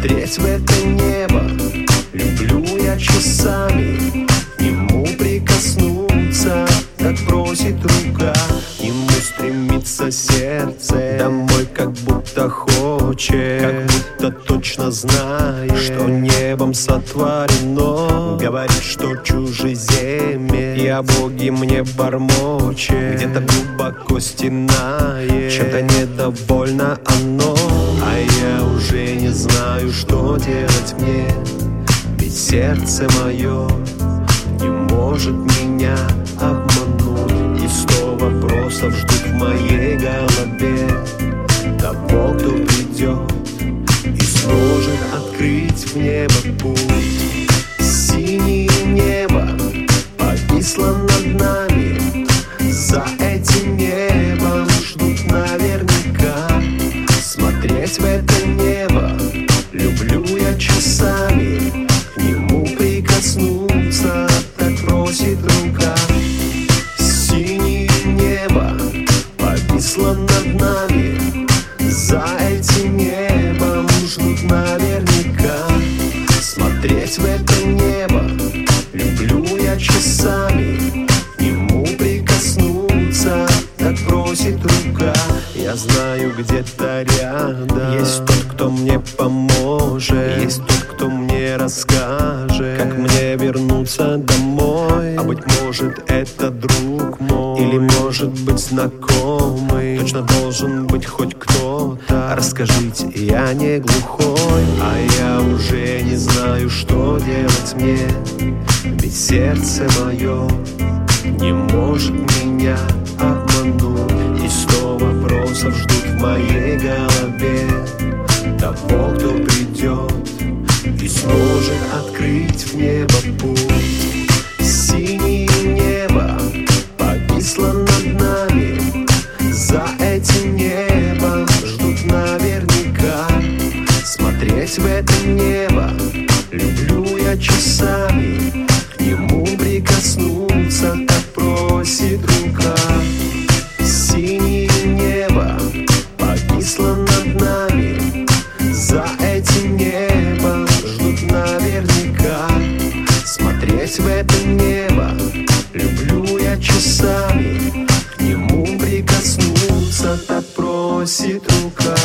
Смотреть в это небо. Люблю я часами К нему прикоснуться Так просит рука. К нему стремится сердце Домой как будто хочет Точно знает Что небом сотворено. Говорит, что чужеземец И о Боге мне бормочет Где-то глубоко стенает Чем-то недовольно оно. А я уже не знаю, что делать мне. Ведь сердце мое не может меня обмануть. И сто вопросов ждут в моей голове. Того, кто придет открыть в небо путь Смотреть в это небо люблю я часами. К нему прикоснуться, так просит рука. Я знаю где-то рядом Есть тот, кто мне поможет. Есть тот, кто мне расскажет Как мне вернуться домой. А быть может это друг мой. Или может быть знакомый. Точно должен быть хоть кто-то Расскажите, я не глухой А я уже не знаю, что делать мне. Ведь сердце мое не может меня обмануть. И сто вопросов ждут в моей небо. Люблю я часами К нему прикоснуться, так просит рука. Синее небо повисло над нами. За этим небом ждут наверняка. Смотреть в это небо. Люблю я часами К нему прикоснуться, так просит рука